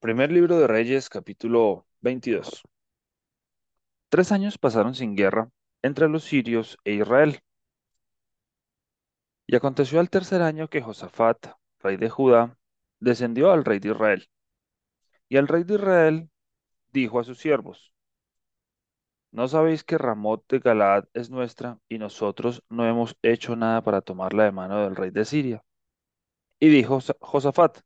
Primer libro de Reyes, capítulo 22. Tres años pasaron sin guerra entre los sirios e Israel. Y aconteció al tercer año que Josafat, rey de Judá, descendió al rey de Israel. Y el rey de Israel dijo a sus siervos, ¿no sabéis que Ramot de Galaad es nuestra y nosotros no hemos hecho nada para tomarla de mano del rey de Siria? Y dijo Josafat,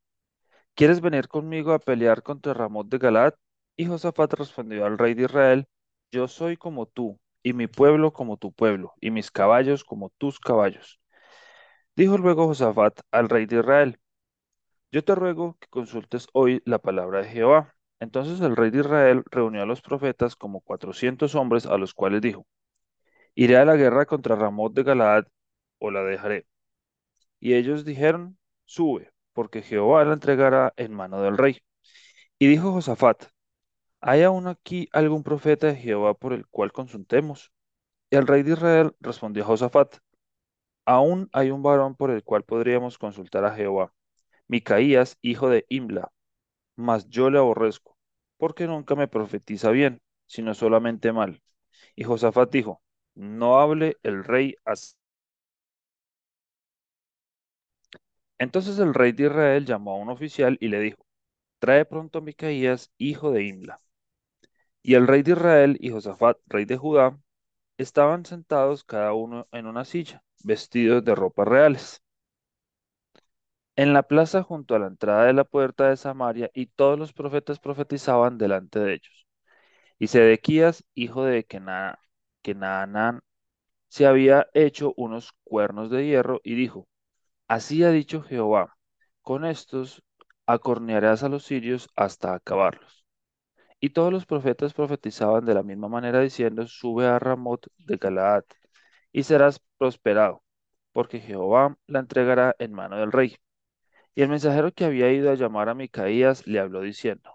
¿quieres venir conmigo a pelear contra Ramot de Galaad? Y Josafat respondió al rey de Israel, Yo soy como tú, y mi pueblo como tu pueblo, y mis caballos como tus caballos. Dijo luego Josafat al rey de Israel, Yo te ruego que consultes hoy la palabra de Jehová. Entonces el rey de Israel reunió a los profetas como cuatrocientos hombres, a los cuales dijo, Iré a la guerra contra Ramot de Galaad, o la dejaré. Y ellos dijeron, Sube, porque Jehová la entregará en mano del rey. Y dijo Josafat, ¿hay aún aquí algún profeta de Jehová por el cual consultemos? Y el rey de Israel respondió a Josafat, aún hay un varón por el cual podríamos consultar a Jehová, Micaías, hijo de Imla, mas yo le aborrezco, porque nunca me profetiza bien, sino solamente mal. Y Josafat dijo, no hable el rey así. Entonces el rey de Israel llamó a un oficial y le dijo, trae pronto a Micaías, hijo de Imla. Y el rey de Israel y Josafat, rey de Judá, estaban sentados cada uno en una silla, vestidos de ropas reales. En la plaza junto a la entrada de la puerta de Samaria, y todos los profetas profetizaban delante de ellos. Y Sedequías, hijo de Kenaanán, se había hecho unos cuernos de hierro y dijo, Así ha dicho Jehová, con estos acornearás a los sirios hasta acabarlos. Y todos los profetas profetizaban de la misma manera diciendo, sube a Ramot de Galaad y serás prosperado, porque Jehová la entregará en mano del rey. Y el mensajero que había ido a llamar a Micaías le habló diciendo,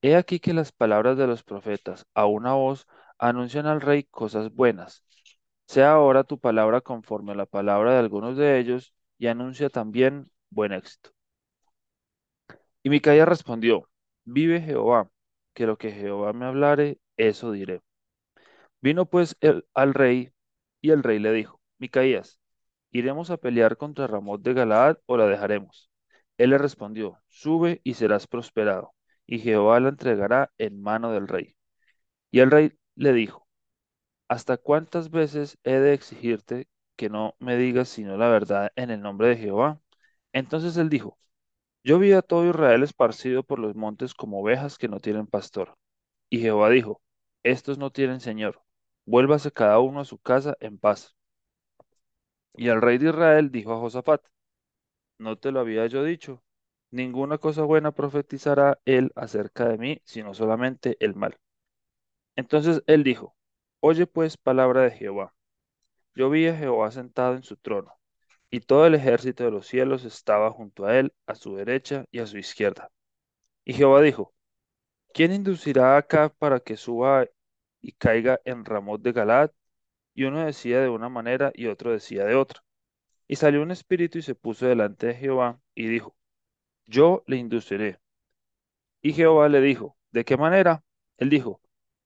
He aquí que las palabras de los profetas a una voz anuncian al rey cosas buenas. Sea ahora tu palabra conforme a la palabra de algunos de ellos y anuncia también buen éxito. Y Micaías respondió, Vive Jehová, que lo que Jehová me hablare, eso diré. Vino pues el, al rey, y el rey le dijo, Micaías, ¿iremos a pelear contra Ramot de Galaad o la dejaremos? Él le respondió, Sube y serás prosperado, y Jehová la entregará en mano del rey. Y el rey le dijo, ¿Hasta cuántas veces he de exigirte que no me digas sino la verdad en el nombre de Jehová? Entonces él dijo, Yo vi a todo Israel esparcido por los montes como ovejas que no tienen pastor. Y Jehová dijo, Estos no tienen señor, vuélvase cada uno a su casa en paz. Y el rey de Israel dijo a Josafat, ¿no te lo había yo dicho? Ninguna cosa buena profetizará él acerca de mí, sino solamente el mal. Entonces él dijo, Oye pues palabra de Jehová. Yo vi a Jehová sentado en su trono, y todo el ejército de los cielos estaba junto a él, a su derecha y a su izquierda. Y Jehová dijo, ¿quién inducirá acá para que suba y caiga en Ramot de Galad? Y uno decía de una manera y otro decía de otra. Y salió un espíritu y se puso delante de Jehová y dijo, Yo le induciré. Y Jehová le dijo, ¿de qué manera? Él dijo,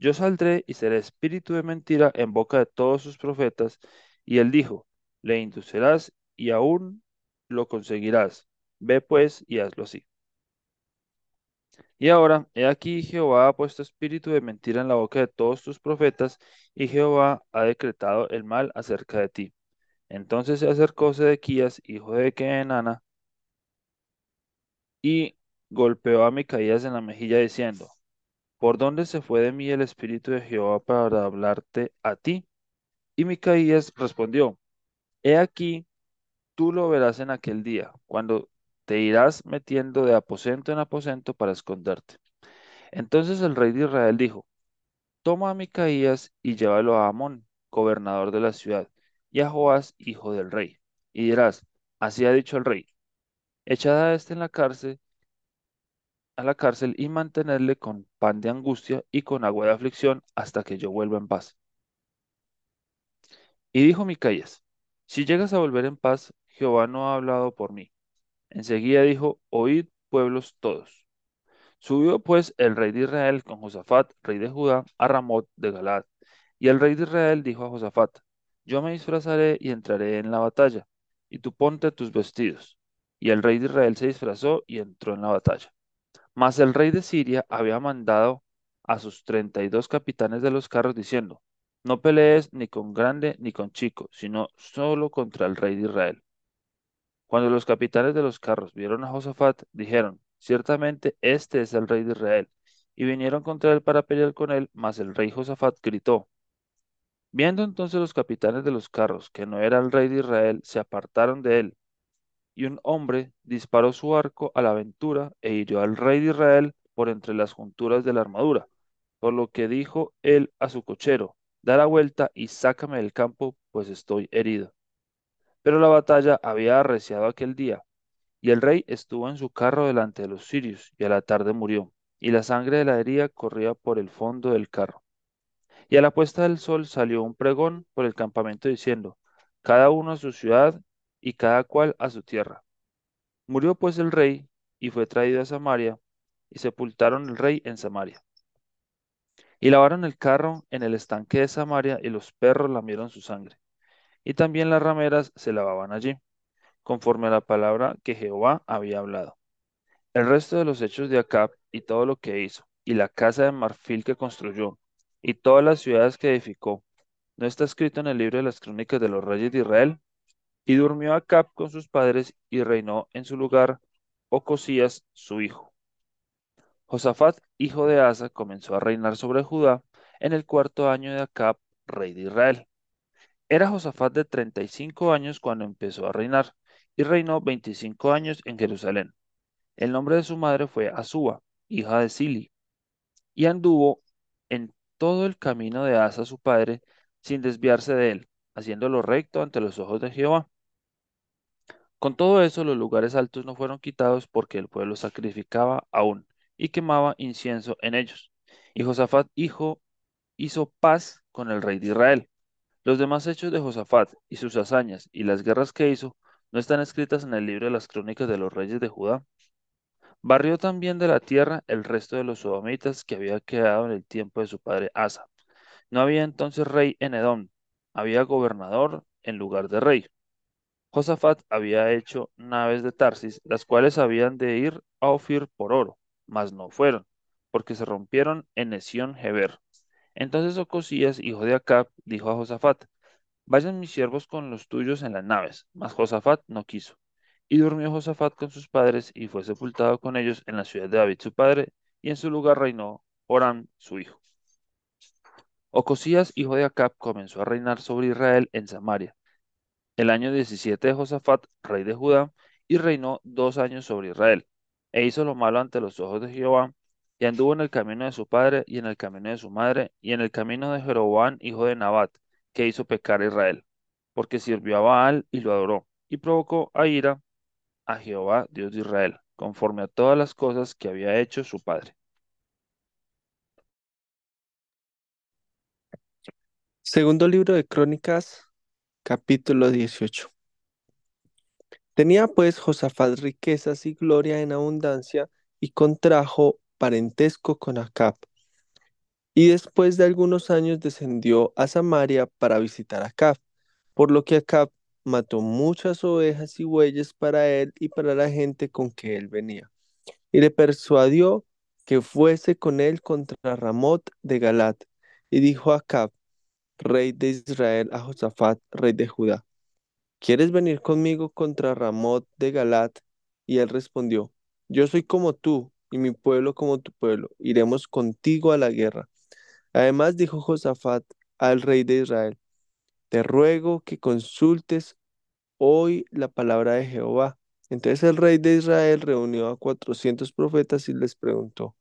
Yo saldré y seré espíritu de mentira en boca de todos sus profetas. Y él dijo, Le inducirás y aún lo conseguirás. Ve pues y hazlo así. Y ahora, he aquí Jehová ha puesto espíritu de mentira en la boca de todos tus profetas, y Jehová ha decretado el mal acerca de ti. Entonces se acercó Sedequías, hijo de Kenana, y golpeó a Micaías en la mejilla diciendo, ¿Por dónde se fue de mí el espíritu de Jehová para hablarte a ti? Y Micaías respondió, He aquí, tú lo verás en aquel día, cuando te irás metiendo de aposento en aposento para esconderte. Entonces el rey de Israel dijo, Toma a Micaías y llévalo a Amón, gobernador de la ciudad, y a Joás, hijo del rey. Y dirás, así ha dicho el rey, echad a este en la cárcel, a la cárcel y mantenerle con pan de angustia y con agua de aflicción hasta que yo vuelva en paz. Y dijo Micaías, si llegas a volver en paz, Jehová no ha hablado por mí. Enseguida dijo, oíd pueblos todos. Subió pues el rey de Israel con Josafat, rey de Judá, a Ramot de Galaad. Y el rey de Israel dijo a Josafat, Yo me disfrazaré y entraré en la batalla, y tú ponte tus vestidos. Y el rey de Israel se disfrazó y entró en la batalla. Mas el rey de Siria había mandado a sus treinta y dos capitanes de los carros diciendo, No pelees ni con grande ni con chico, sino solo contra el rey de Israel. Cuando los capitanes de los carros vieron a Josafat, dijeron, Ciertamente este es el rey de Israel. Y vinieron contra él para pelear con él, mas el rey Josafat gritó. Viendo entonces los capitanes de los carros que no era el rey de Israel, se apartaron de él. Y un hombre disparó su arco a la aventura e hirió al rey de Israel por entre las junturas de la armadura. Por lo que dijo él a su cochero, da la vuelta y sácame del campo, pues estoy herido. Pero la batalla había arreciado aquel día, y el rey estuvo en su carro delante de los sirios, y a la tarde murió, y la sangre de la herida corría por el fondo del carro. Y a la puesta del sol salió un pregón por el campamento diciendo, cada uno a su ciudad y cada cual a su tierra. Murió pues el rey y fue traído a Samaria, y sepultaron el rey en Samaria. Y lavaron el carro en el estanque de Samaria, y los perros lamieron su sangre. Y también las rameras se lavaban allí, conforme a la palabra que Jehová había hablado. El resto de los hechos de Acab y todo lo que hizo, y la casa de marfil que construyó, y todas las ciudades que edificó, ¿no está escrito en el libro de las crónicas de los reyes de Israel? Y durmió Acab con sus padres y reinó en su lugar Ocosías, su hijo. Josafat, hijo de Asa, comenzó a reinar sobre Judá en el cuarto año de Acab, rey de Israel. Era Josafat de treinta y cinco años cuando empezó a reinar, y reinó veinticinco años en Jerusalén. El nombre de su madre fue Azúa, hija de Sili, y anduvo en todo el camino de Asa su padre, sin desviarse de él, haciéndolo recto ante los ojos de Jehová. Con todo eso, los lugares altos no fueron quitados porque el pueblo sacrificaba aún y quemaba incienso en ellos. Y Josafat, hijo, hizo paz con el rey de Israel. Los demás hechos de Josafat y sus hazañas y las guerras que hizo no están escritas en el libro de las crónicas de los reyes de Judá. Barrió también de la tierra el resto de los sodomitas que había quedado en el tiempo de su padre Asa. No había entonces rey en Edom, había gobernador en lugar de rey. Josafat había hecho naves de Tarsis, las cuales habían de ir a Ofir por oro, mas no fueron, porque se rompieron en Esión Geber. Entonces Ocosías, hijo de Acab, dijo a Josafat, Vayan mis siervos con los tuyos en las naves. Mas Josafat no quiso. Y durmió Josafat con sus padres y fue sepultado con ellos en la ciudad de David su padre, y en su lugar reinó Joram su hijo. Ocosías, hijo de Acab, comenzó a reinar sobre Israel en Samaria. El año 17 de Josafat, rey de Judá, y reinó dos años sobre Israel. E hizo lo malo ante los ojos de Jehová, y anduvo en el camino de su padre, y en el camino de su madre, y en el camino de Jeroboam, hijo de Nabat, que hizo pecar a Israel, porque sirvió a Baal y lo adoró, y provocó a ira a Jehová, Dios de Israel, conforme a todas las cosas que había hecho su padre. Segundo libro de Crónicas, capítulo 18. Tenía pues Josafat riquezas y gloria en abundancia y contrajo parentesco con Acab. Y después de algunos años descendió a Samaria para visitar a Acab, por lo que Acab mató muchas ovejas y bueyes para él y para la gente con que él venía. Y le persuadió que fuese con él contra Ramot de Galat. Y dijo a Acab, rey de Israel, a Josafat, rey de Judá, ¿quieres venir conmigo contra Ramot de Galat? Y él respondió, yo soy como tú y mi pueblo como tu pueblo, iremos contigo a la guerra. Además dijo Josafat al rey de Israel, te ruego que consultes hoy la palabra de Jehová. Entonces el rey de Israel reunió a cuatrocientos profetas y les preguntó,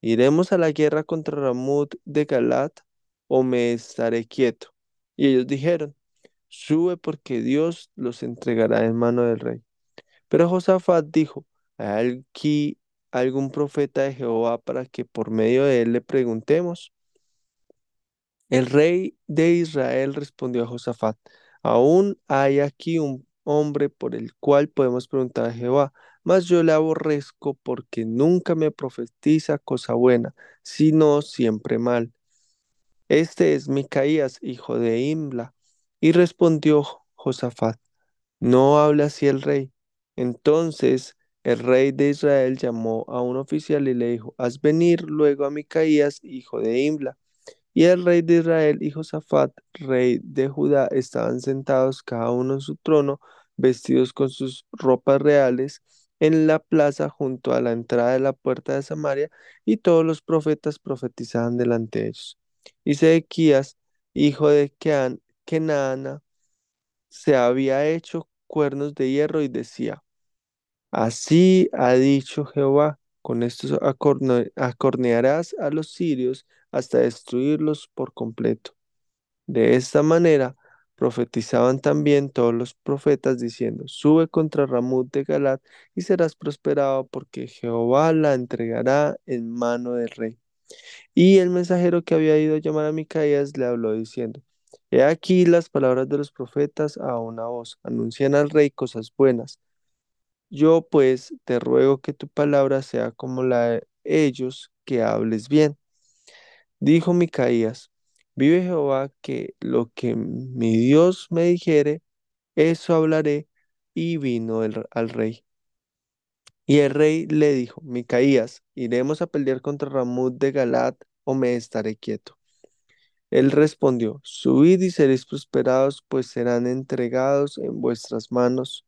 ¿iremos a la guerra contra Ramut de Galat o me estaré quieto? Y ellos dijeron, sube porque Dios los entregará en mano del rey. Pero Josafat dijo, ¿hay aquí algún profeta de Jehová para que por medio de él le preguntemos? El rey de Israel respondió a Josafat, aún hay aquí un hombre por el cual podemos preguntar a Jehová, mas yo le aborrezco porque nunca me profetiza cosa buena, sino siempre mal. Este es Micaías, hijo de Imla. Y respondió Josafat, no habla así el rey. Entonces el rey de Israel llamó a un oficial y le dijo, haz venir luego a Micaías, hijo de Imla. Y el rey de Israel y Josafat, rey de Judá, estaban sentados cada uno en su trono, vestidos con sus ropas reales, en la plaza junto a la entrada de la puerta de Samaria, y todos los profetas profetizaban delante de ellos. Y Sedequías, hijo de Kean, Kenaana, se había hecho cuernos de hierro y decía, Así ha dicho Jehová, con estos acorne- acornearás a los sirios hasta destruirlos por completo. De esta manera profetizaban también todos los profetas diciendo, sube contra Ramut de Galat y serás prosperado porque Jehová la entregará en mano del rey. Y el mensajero que había ido a llamar a Micaías le habló diciendo, He aquí las palabras de los profetas a una voz, anuncian al rey cosas buenas. Yo pues te ruego que tu palabra sea como la de ellos, que hables bien. Dijo Micaías, vive Jehová que lo que mi Dios me dijere, eso hablaré. Y vino el- al rey. Y el rey le dijo, Micaías, ¿iremos a pelear contra Ramut de Galat o me estaré quieto? Él respondió, Subid y seréis prosperados, pues serán entregados en vuestras manos.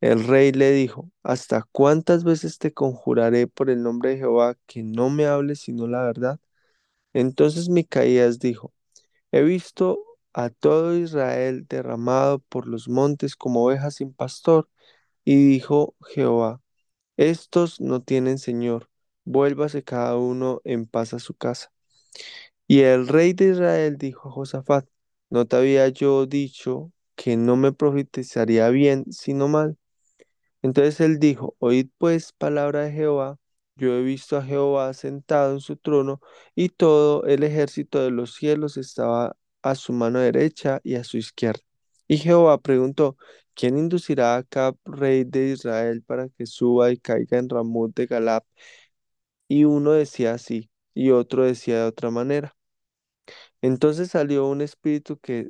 El rey le dijo, ¿Hasta cuántas veces te conjuraré por el nombre de Jehová que no me hables sino la verdad? Entonces Micaías dijo, He visto a todo Israel derramado por los montes como ovejas sin pastor. Y dijo Jehová, Estos no tienen señor, vuélvase cada uno en paz a su casa. Y el rey de Israel dijo a Josafat, ¿no te había yo dicho que no me profetizaría bien, sino mal? Entonces él dijo, Oíd pues palabra de Jehová, yo he visto a Jehová sentado en su trono, y todo el ejército de los cielos estaba a su mano derecha y a su izquierda. Y Jehová preguntó, ¿quién inducirá a Acab, rey de Israel, para que suba y caiga en Ramut de Galap? Y uno decía así, y otro decía de otra manera. Entonces salió un espíritu que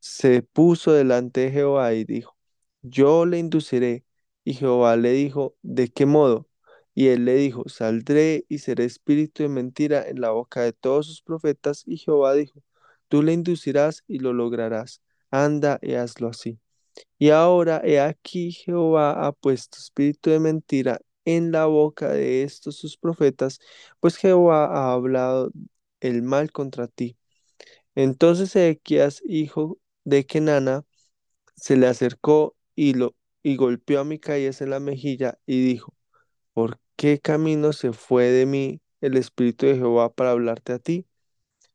se puso delante de Jehová y dijo, Yo le induciré. Y Jehová le dijo, ¿de qué modo? Y él le dijo, Saldré y seré espíritu de mentira en la boca de todos sus profetas. Y Jehová dijo, Tú le inducirás y lo lograrás. Anda y hazlo así. Y ahora he aquí Jehová ha puesto espíritu de mentira en la boca de estos sus profetas, pues Jehová ha hablado el mal contra ti. Entonces Ezequías, hijo de Kenana, se le acercó y lo y golpeó a Micaías en la mejilla y dijo, ¿Por qué camino se fue de mí el espíritu de Jehová para hablarte a ti?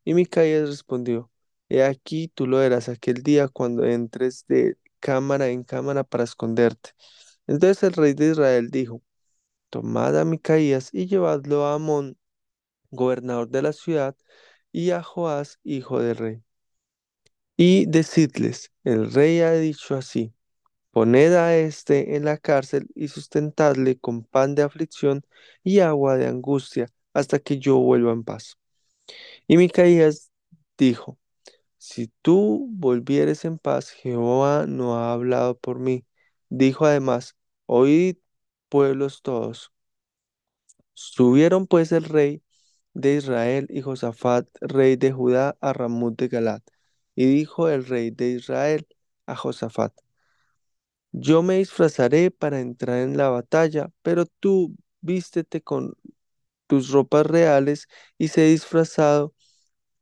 Y Micaías respondió, He aquí tú lo verás aquel día cuando entres de cámara en cámara para esconderte. Entonces el rey de Israel dijo, Tomad a Micaías y llevadlo a Amón, gobernador de la ciudad, y a Joás, hijo del rey Y decidles, el rey ha dicho así, poned a éste en la cárcel y sustentadle con pan de aflicción y agua de angustia hasta que yo vuelva en paz. Y Micaías dijo, si tú volvieres en paz, Jehová no ha hablado por mí. Dijo además, oíd pueblos todos. Subieron pues el rey de Israel y Josafat, rey de Judá, a Ramut de Galat. Y dijo el rey de Israel a Josafat, Yo me disfrazaré para entrar en la batalla, pero tú vístete con tus ropas reales. Y se disfrazado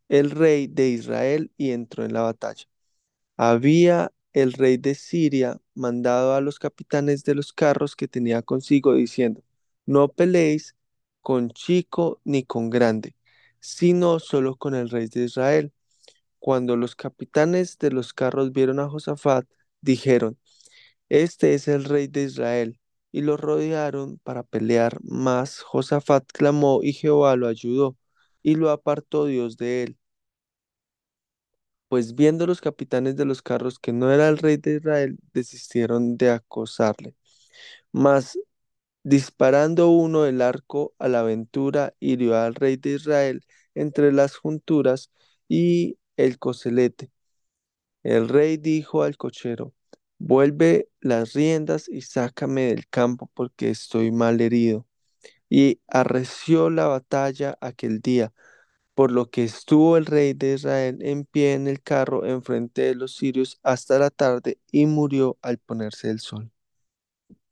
el rey de Israel y entró en la batalla. Había el rey de Siria mandado a los capitanes de los carros que tenía consigo, diciendo, No peleéis con chico ni con grande, sino solo con el rey de Israel. Cuando los capitanes de los carros vieron a Josafat, dijeron, Este es el rey de Israel, y lo rodearon para pelear, mas Josafat clamó y Jehová lo ayudó, y lo apartó Dios de él. Pues viendo los capitanes de los carros que no era el rey de Israel, desistieron de acosarle. Mas Disparando uno el arco a la aventura, hirió al rey de Israel entre las junturas y el coselete. El rey dijo al cochero, vuelve las riendas y sácame del campo porque estoy mal herido. Y arreció la batalla aquel día, por lo que estuvo el rey de Israel en pie en el carro enfrente de los sirios hasta la tarde y murió al ponerse el sol.